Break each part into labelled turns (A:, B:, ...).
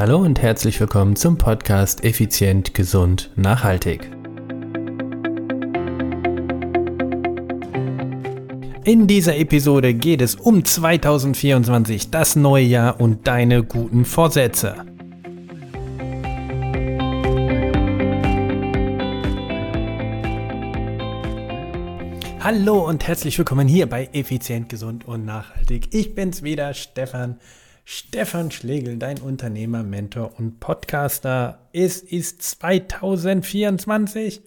A: Hallo und herzlich willkommen zum Podcast Effizient, Gesund, Nachhaltig. In dieser Episode geht es um 2024, das neue Jahr und deine guten Vorsätze. Hallo und herzlich willkommen hier bei Effizient, Gesund und Nachhaltig. Ich bin's wieder, Stefan Stefan Schlegel, dein Unternehmer, Mentor und Podcaster. Es ist 2024.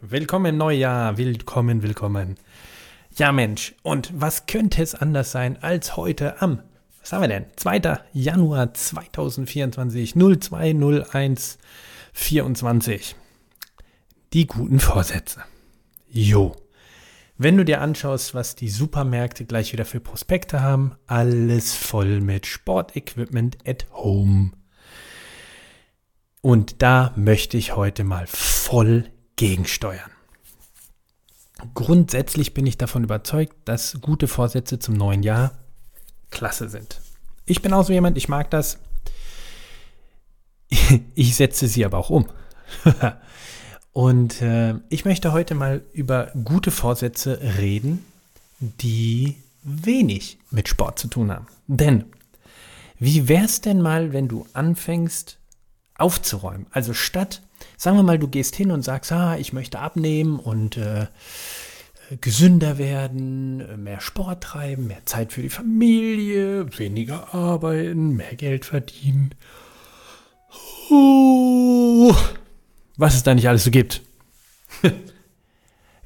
A: Willkommen im Neujahr, willkommen, willkommen. Ja Mensch, und was könnte es anders sein als heute am, was haben wir denn, 2. Januar 2024, 0201 24. Die guten Vorsätze. Jo. Wenn du dir anschaust, was die Supermärkte gleich wieder für Prospekte haben, alles voll mit Sportequipment at home. Und da möchte ich heute mal voll gegensteuern. Grundsätzlich bin ich davon überzeugt, dass gute Vorsätze zum neuen Jahr klasse sind. Ich bin auch so jemand, ich mag das. Ich setze sie aber auch um. Und äh, ich möchte heute mal über gute Vorsätze reden, die wenig mit Sport zu tun haben. Denn wie wäre es denn mal, wenn du anfängst aufzuräumen? Also statt, sagen wir mal, du gehst hin und sagst, ah, ich möchte abnehmen und äh, gesünder werden, mehr Sport treiben, mehr Zeit für die Familie, weniger arbeiten, mehr Geld verdienen. Uh, was es da nicht alles so gibt.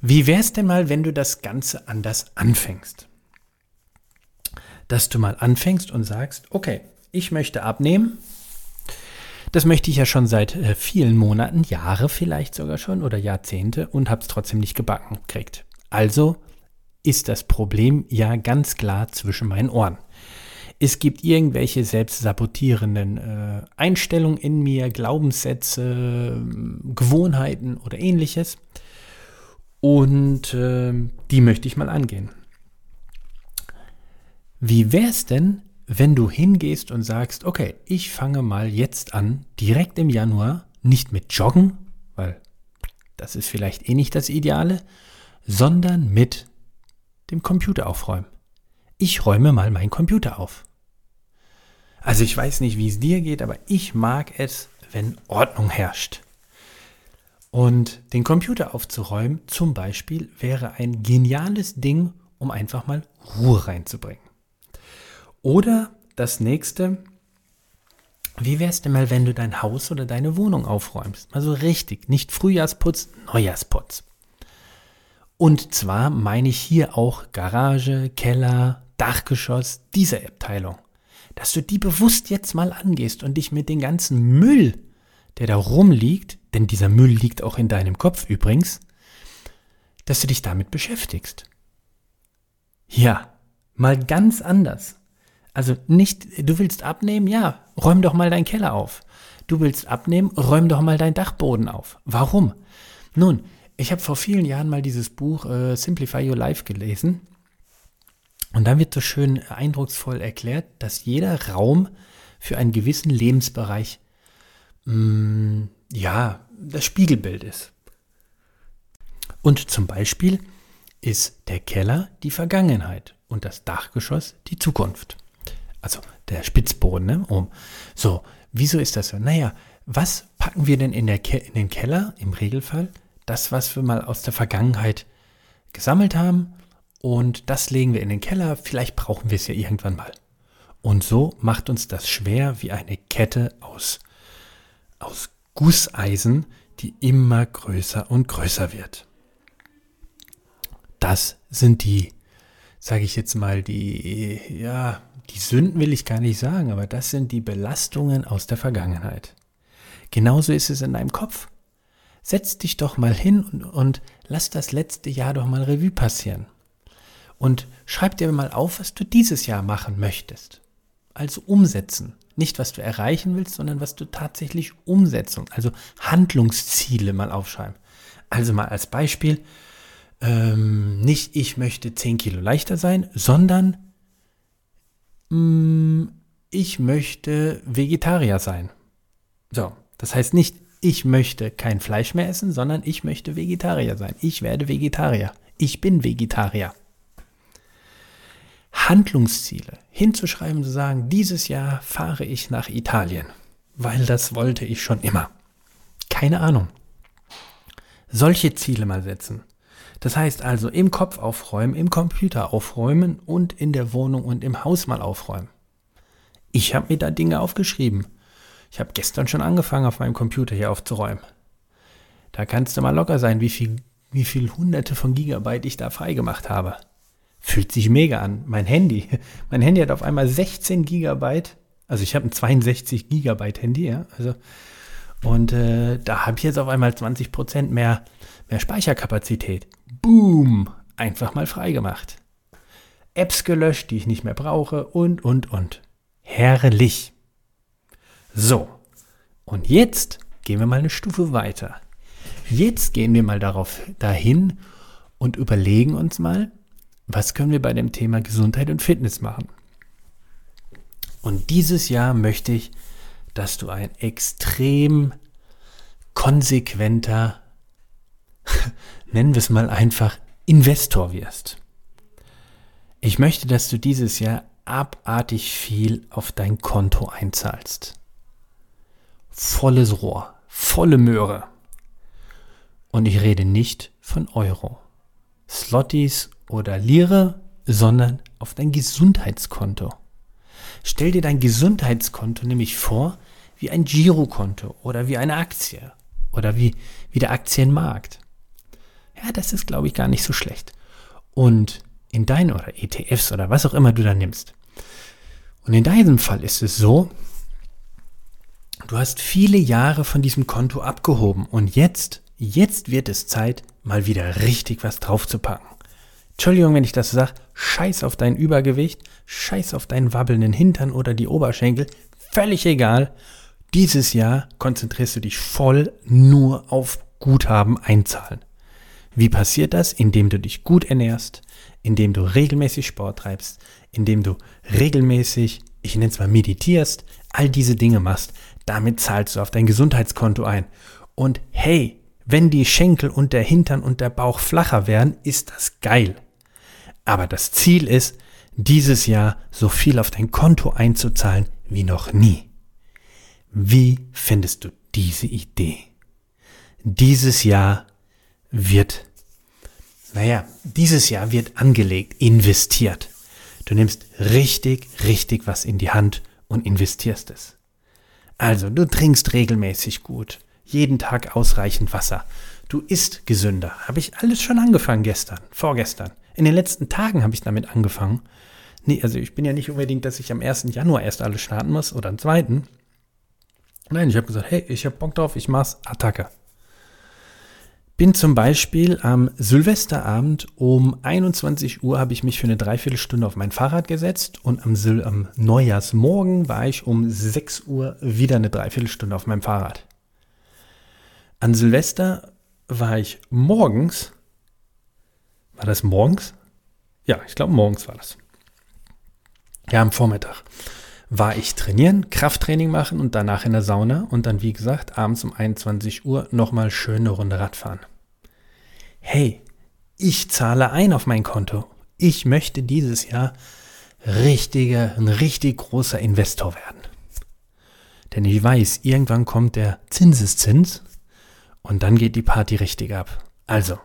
A: Wie wäre es denn mal, wenn du das Ganze anders anfängst? Dass du mal anfängst und sagst, okay, ich möchte abnehmen. Das möchte ich ja schon seit äh, vielen Monaten, Jahre vielleicht sogar schon oder Jahrzehnte und habe es trotzdem nicht gebacken gekriegt. Also ist das Problem ja ganz klar zwischen meinen Ohren es gibt irgendwelche selbstsabotierenden äh, Einstellungen in mir, Glaubenssätze, Gewohnheiten oder ähnliches. Und äh, die möchte ich mal angehen. Wie wäre es denn, wenn du hingehst und sagst, okay, ich fange mal jetzt an, direkt im Januar, nicht mit Joggen, weil das ist vielleicht eh nicht das Ideale, sondern mit dem Computer aufräumen. Ich räume mal meinen Computer auf. Also ich weiß nicht, wie es dir geht, aber ich mag es, wenn Ordnung herrscht. Und den Computer aufzuräumen zum Beispiel wäre ein geniales Ding, um einfach mal Ruhe reinzubringen. Oder das nächste, wie wär's denn mal, wenn du dein Haus oder deine Wohnung aufräumst? Also richtig, nicht Frühjahrsputz, Neujahrsputz. Und zwar meine ich hier auch Garage, Keller, Dachgeschoss, diese Abteilung dass du die bewusst jetzt mal angehst und dich mit dem ganzen Müll, der da rumliegt, denn dieser Müll liegt auch in deinem Kopf übrigens, dass du dich damit beschäftigst. Ja, mal ganz anders. Also nicht, du willst abnehmen, ja, räum doch mal deinen Keller auf. Du willst abnehmen, räum doch mal deinen Dachboden auf. Warum? Nun, ich habe vor vielen Jahren mal dieses Buch äh, Simplify Your Life gelesen und dann wird so schön eindrucksvoll erklärt, dass jeder Raum für einen gewissen Lebensbereich mh, mm, ja das Spiegelbild ist. Und zum Beispiel ist der Keller die Vergangenheit und das Dachgeschoss die Zukunft. Also der Spitzboden. Ne? Um. So, wieso ist das so? Naja, was packen wir denn in, Ke in den Keller im Regelfall? Das, was wir mal aus der Vergangenheit gesammelt haben und das legen wir in den Keller, vielleicht brauchen wir es ja irgendwann mal. Und so macht uns das schwer wie eine Kette aus, aus Gusseisen, die immer größer und größer wird. Das sind die, sage ich jetzt mal, die, ja, die Sünden will ich gar nicht sagen, aber das sind die Belastungen aus der Vergangenheit. Genauso ist es in deinem Kopf. Setz dich doch mal hin und, und lass das letzte Jahr doch mal Revue passieren. Und schreib dir mal auf, was du dieses Jahr machen möchtest. Also umsetzen. Nicht, was du erreichen willst, sondern was du tatsächlich umsetzen. Also Handlungsziele mal aufschreiben. Also mal als Beispiel, ähm, nicht ich möchte 10 Kilo leichter sein, sondern mh, mm, ich möchte Vegetarier sein. So, das heißt nicht, ich möchte kein Fleisch mehr essen, sondern ich möchte Vegetarier sein. Ich werde Vegetarier. Ich bin Vegetarier. Handlungsziele hinzuschreiben, zu sagen, dieses Jahr fahre ich nach Italien, weil das wollte ich schon immer. Keine Ahnung. Solche Ziele mal setzen. Das heißt also im Kopf aufräumen, im Computer aufräumen und in der Wohnung und im Haus mal aufräumen. Ich habe mir da Dinge aufgeschrieben. Ich habe gestern schon angefangen, auf meinem Computer hier aufzuräumen. Da kannst du mal locker sein, wie viel, wie viel hunderte von Gigabyte ich da freigemacht habe. Fühlt sich mega an. Mein Handy, mein Handy hat auf einmal 16 Gigabyte. Also ich habe ein 62 Gigabyte Handy, ja. Also, und äh, da habe ich jetzt auf einmal 20 Prozent mehr, mehr Speicherkapazität. Boom! Einfach mal freigemacht. Apps gelöscht, die ich nicht mehr brauche und, und, und. Herrlich. So, und jetzt gehen wir mal eine Stufe weiter. Jetzt gehen wir mal darauf dahin und überlegen uns mal, was können wir bei dem Thema Gesundheit und Fitness machen. Und dieses Jahr möchte ich, dass du ein extrem konsequenter, nennen wir es mal einfach, Investor wirst. Ich möchte, dass du dieses Jahr abartig viel auf dein Konto einzahlst. Volles Rohr, volle Möhre. Und ich rede nicht von Euro, Slotties oder Lire, sondern auf dein Gesundheitskonto. Stell dir dein Gesundheitskonto nämlich vor wie ein Girokonto oder wie eine Aktie oder wie, wie der Aktienmarkt. Ja, das ist, glaube ich, gar nicht so schlecht. Und in deinen oder ETFs oder was auch immer du da nimmst, und in deinem Fall ist es so, du hast viele Jahre von diesem Konto abgehoben und jetzt, jetzt wird es Zeit, mal wieder richtig was draufzupacken. Entschuldigung, wenn ich das sage, scheiß auf dein Übergewicht, scheiß auf deinen wabbelnden Hintern oder die Oberschenkel, völlig egal. Dieses Jahr konzentrierst du dich voll nur auf Guthaben einzahlen. Wie passiert das? Indem du dich gut ernährst, indem du regelmäßig Sport treibst, indem du regelmäßig, ich nenne es mal meditierst, all diese Dinge machst. Damit zahlst du auf dein Gesundheitskonto ein. Und hey, wenn die Schenkel und der Hintern und der Bauch flacher werden, ist das geil. Aber das Ziel ist, dieses Jahr so viel auf dein Konto einzuzahlen wie noch nie. Wie findest du diese Idee? Dieses Jahr wird naja, dieses Jahr wird angelegt, investiert. Du nimmst richtig, richtig was in die Hand und investierst es. Also, du trinkst regelmäßig gut, jeden Tag ausreichend Wasser. Du isst gesünder. Habe ich alles schon angefangen gestern, vorgestern. In den letzten Tagen habe ich damit angefangen. Nee, also ich bin ja nicht unbedingt, dass ich am 1. Januar erst alles starten muss oder am 2. Nein, ich habe gesagt, hey, ich habe Bock drauf, ich mach's Attacke bin zum Beispiel am Silvesterabend um 21 Uhr habe ich mich für eine Dreiviertelstunde auf mein Fahrrad gesetzt und am, Sil am Neujahrsmorgen war ich um 6 Uhr wieder eine Dreiviertelstunde auf meinem Fahrrad. An Silvester war ich morgens, war das morgens? Ja, ich glaube morgens war das. Ja, am Vormittag war ich trainieren, Krafttraining machen und danach in der Sauna und dann, wie gesagt, abends um 21 Uhr nochmal schöne Runde Radfahren. Hey, ich zahle ein auf mein Konto. Ich möchte dieses Jahr richtiger, ein richtig großer Investor werden. Denn ich weiß, irgendwann kommt der Zinseszins und dann geht die Party richtig ab. Also,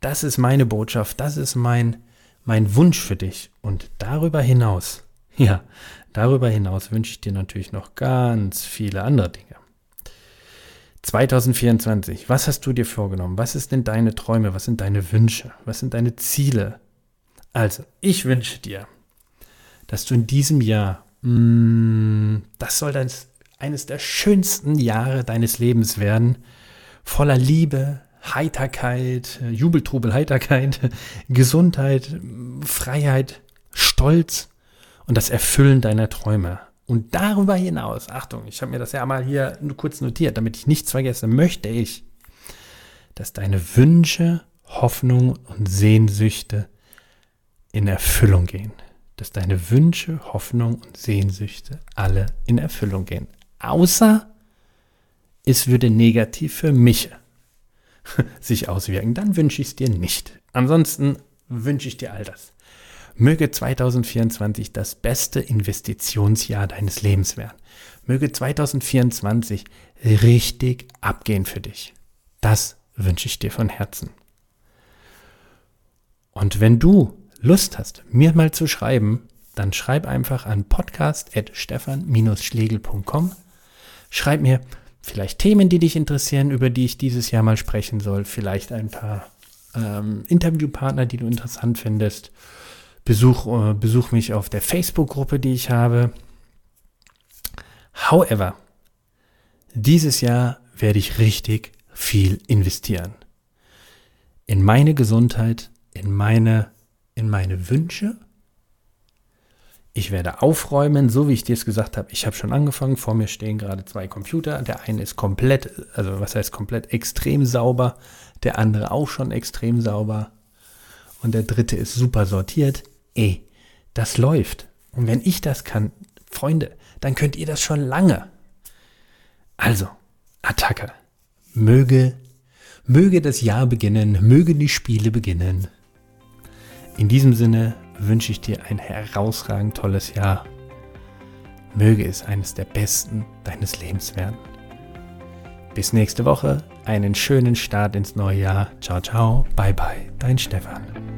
A: das ist meine Botschaft, das ist mein, mein Wunsch für dich. Und darüber hinaus, ja, Darüber hinaus wünsche ich dir natürlich noch ganz viele andere Dinge. 2024, was hast du dir vorgenommen? Was ist denn deine Träume? Was sind deine Wünsche? Was sind deine Ziele? Also, ich wünsche dir, dass du in diesem Jahr, mm, das soll dein, eines der schönsten Jahre deines Lebens werden, voller Liebe, Heiterkeit, Jubeltrubel, Heiterkeit, Gesundheit, Freiheit, Stolz und das Erfüllen deiner Träume. Und darüber hinaus, Achtung, ich habe mir das ja mal hier nur kurz notiert, damit ich nichts vergesse, möchte ich, dass deine Wünsche, Hoffnungen und Sehnsüchte in Erfüllung gehen. dass deine Wünsche, Hoffnungen und Sehnsüchte alle in Erfüllung gehen. Außer es würde negativ für mich sich auswirken. Dann wünsche ich es dir nicht. Ansonsten wünsche ich dir all das. Möge 2024 das beste Investitionsjahr deines Lebens werden. Möge 2024 richtig abgehen für dich. Das wünsche ich dir von Herzen. Und wenn du Lust hast, mir mal zu schreiben, dann schreib einfach an podcast.stefan-schlegel.com. Schreib mir vielleicht Themen, die dich interessieren, über die ich dieses Jahr mal sprechen soll, vielleicht ein paar ähm, Interviewpartner, die du interessant findest. Besuch, äh, besuch mich auf der Facebook-Gruppe, die ich habe. However, dieses Jahr werde ich richtig viel investieren. In meine Gesundheit, in meine, in meine Wünsche. Ich werde aufräumen, so wie ich dir es gesagt habe. Ich habe schon angefangen. Vor mir stehen gerade zwei Computer. Der eine ist komplett, also was heißt komplett extrem sauber. Der andere auch schon extrem sauber. Und der dritte ist super sortiert. Ey, das läuft. Und wenn ich das kann, Freunde, dann könnt ihr das schon lange. Also, Attacke. Möge, möge das Jahr beginnen, mögen die Spiele beginnen. In diesem Sinne wünsche ich dir ein herausragend tolles Jahr. Möge es eines der besten deines Lebens werden. Bis nächste Woche, einen schönen Start ins neue Jahr. Ciao, ciao, bye, bye, dein Stefan.